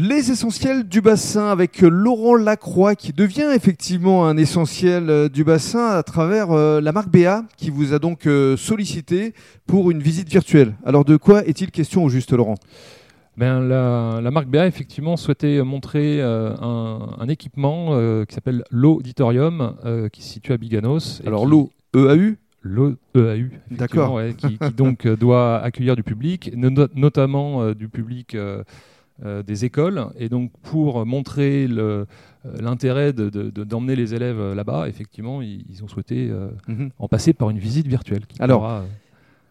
Les essentiels du bassin avec Laurent Lacroix qui devient effectivement un essentiel euh, du bassin à travers euh, la marque BA qui vous a donc euh, sollicité pour une visite virtuelle. Alors de quoi est-il question au juste Laurent? Ben, la, la, marque BA effectivement souhaitait montrer euh, un, un, équipement euh, qui s'appelle l'Auditorium euh, qui se situe à Biganos. Alors l'eau EAU L'EAU, D'accord. Ouais, qui, qui, donc doit accueillir du public, no notamment du public euh, des écoles. Et donc, pour montrer l'intérêt d'emmener de, de, les élèves là-bas, effectivement, ils, ils, ont souhaité euh, mm -hmm. en passer par une visite virtuelle. Qui Alors, pourra,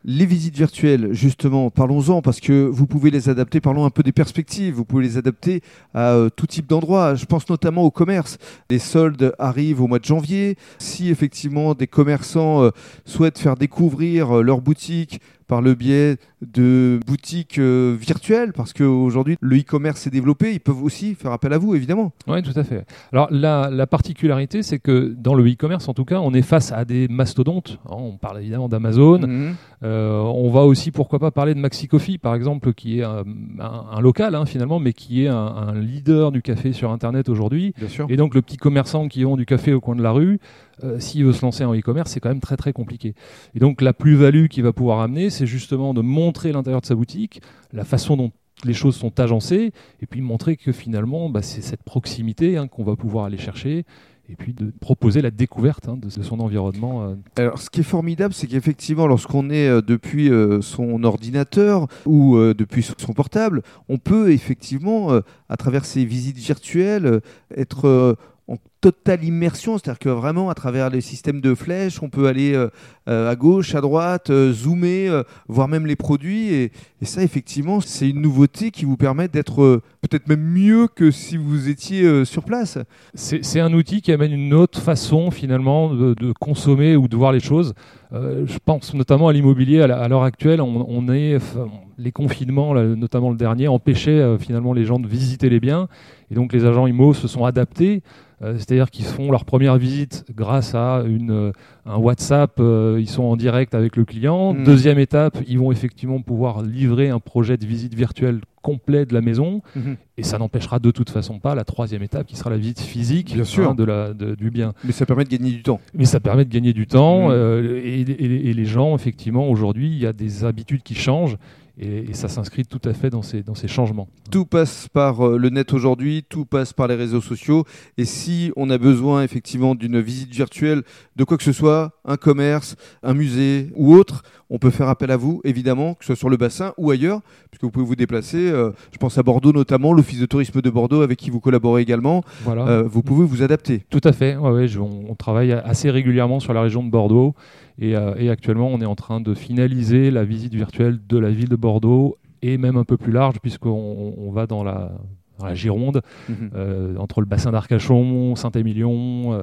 les visites virtuelles, justement, parlons-en parce que vous pouvez les adapter, parlons un peu des perspectives, vous pouvez les adapter à euh, tout type d'endroits. Je pense notamment au commerce. Les soldes arrivent au mois de janvier. Si effectivement des commerçants euh, souhaitent faire découvrir euh, leur boutique par le biais de boutiques euh, virtuelles, parce qu'aujourd'hui le e-commerce s'est développé, ils peuvent aussi faire appel à vous, évidemment. Oui, tout à fait. Alors la, la particularité, c'est que dans le e-commerce, en tout cas, on est face à des mastodontes. On parle évidemment d'Amazon. Mhm. Mmh. Euh, on va aussi, pourquoi pas, parler de Maxi Coffee, par exemple, qui est un, un, un local hein, finalement, mais qui est un, un, leader du café sur Internet aujourd'hui. Et donc le petit commerçant qui vend du café au coin de la rue, euh, s'il veut se lancer en e-commerce, c'est quand même très très compliqué. Et donc la plus-value qu'il va pouvoir amener, c'est justement de montrer l'intérieur de sa boutique, la façon dont les choses sont agencées, et puis montrer que finalement, bah, c'est cette proximité hein, qu'on va pouvoir aller chercher et puis de proposer la découverte hein, de, son environnement. Euh. Alors, ce qui est formidable, c'est qu'effectivement, lorsqu'on est euh, depuis son ordinateur ou depuis son portable, on peut effectivement, à travers ces visites virtuelles, être en totale immersion, c'est-à-dire que vraiment à travers les systèmes de flèches, on peut aller euh, euh, à gauche, à droite, euh, zoomer, voir même les produits. Et, ça, effectivement, c'est une nouveauté qui vous permet d'être peut-être même mieux que si vous étiez sur place. C'est un outil qui amène une autre façon finalement de, consommer ou de voir les choses. je pense notamment à l'immobilier à l'heure actuelle. On, est les confinements, là, notamment le dernier, empêchaient finalement les gens de visiter les biens. Et donc les agents IMO se sont adaptés. Euh, C'est-à-dire qu'ils font leur première visite grâce à une, euh, un WhatsApp, euh, ils sont en direct avec le client. Mmh. Deuxième étape, ils vont effectivement pouvoir livrer un projet de visite virtuelle complet de la maison. Mmh. Et ça n'empêchera de toute façon pas la troisième étape qui sera la visite physique bien sûr. Hein, de la, de, du bien. Mais ça permet de gagner du temps. Mais ça permet de gagner du temps. Mmh. Euh, et, et, et, les gens, effectivement, aujourd'hui, il y a des habitudes qui changent. Et, et, ça s'inscrit tout à fait dans ces, dans ces changements. Tout passe par euh, le net aujourd'hui, tout passe par les réseaux sociaux. Et si on a besoin effectivement d'une visite virtuelle de quoi que ce soit, un commerce, un musée ou autre, on peut faire appel à vous, évidemment, que ce soit sur le bassin ou ailleurs, puisque vous pouvez vous déplacer. Euh, je pense à Bordeaux notamment, l'Office de tourisme de Bordeaux avec qui vous collaborez également. Voilà. Euh, vous pouvez vous adapter. Tout à fait. Ouais, ouais, je, on, on, travaille assez régulièrement sur la région de Bordeaux. Et, euh, et, actuellement, on est en train de finaliser la visite virtuelle de la ville de Bordeaux et même un peu plus large, puisqu'on on va dans la, dans la Gironde, mmh. euh, entre le bassin d'Arcachon, Saint-Émilion.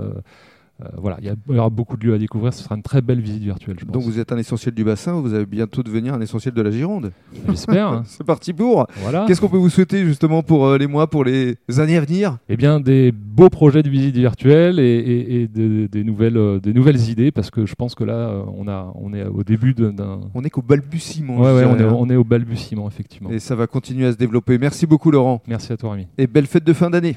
Euh, voilà, il y, y, aura beaucoup de lieux à découvrir. Ce sera une très belle visite virtuelle. Je pense. Donc vous êtes un essentiel du bassin, vous allez bientôt devenir un essentiel de la Gironde. J'espère. C'est parti pour. Voilà. Qu'est-ce qu'on peut vous souhaiter justement pour euh, les mois, pour les années à venir? Eh bien, des beaux projets de visite virtuelle et, et, et de, des, nouvelles, euh, des nouvelles idées, parce que je pense que là, on, a, on est au début d'un. On est qu'au balbutiement. Ouais, ouais, on, est, on est au balbutiement, effectivement. Et ça va continuer à se développer. Merci beaucoup, Laurent. Merci à toi, Rémi. Et belle fête de fin d'année.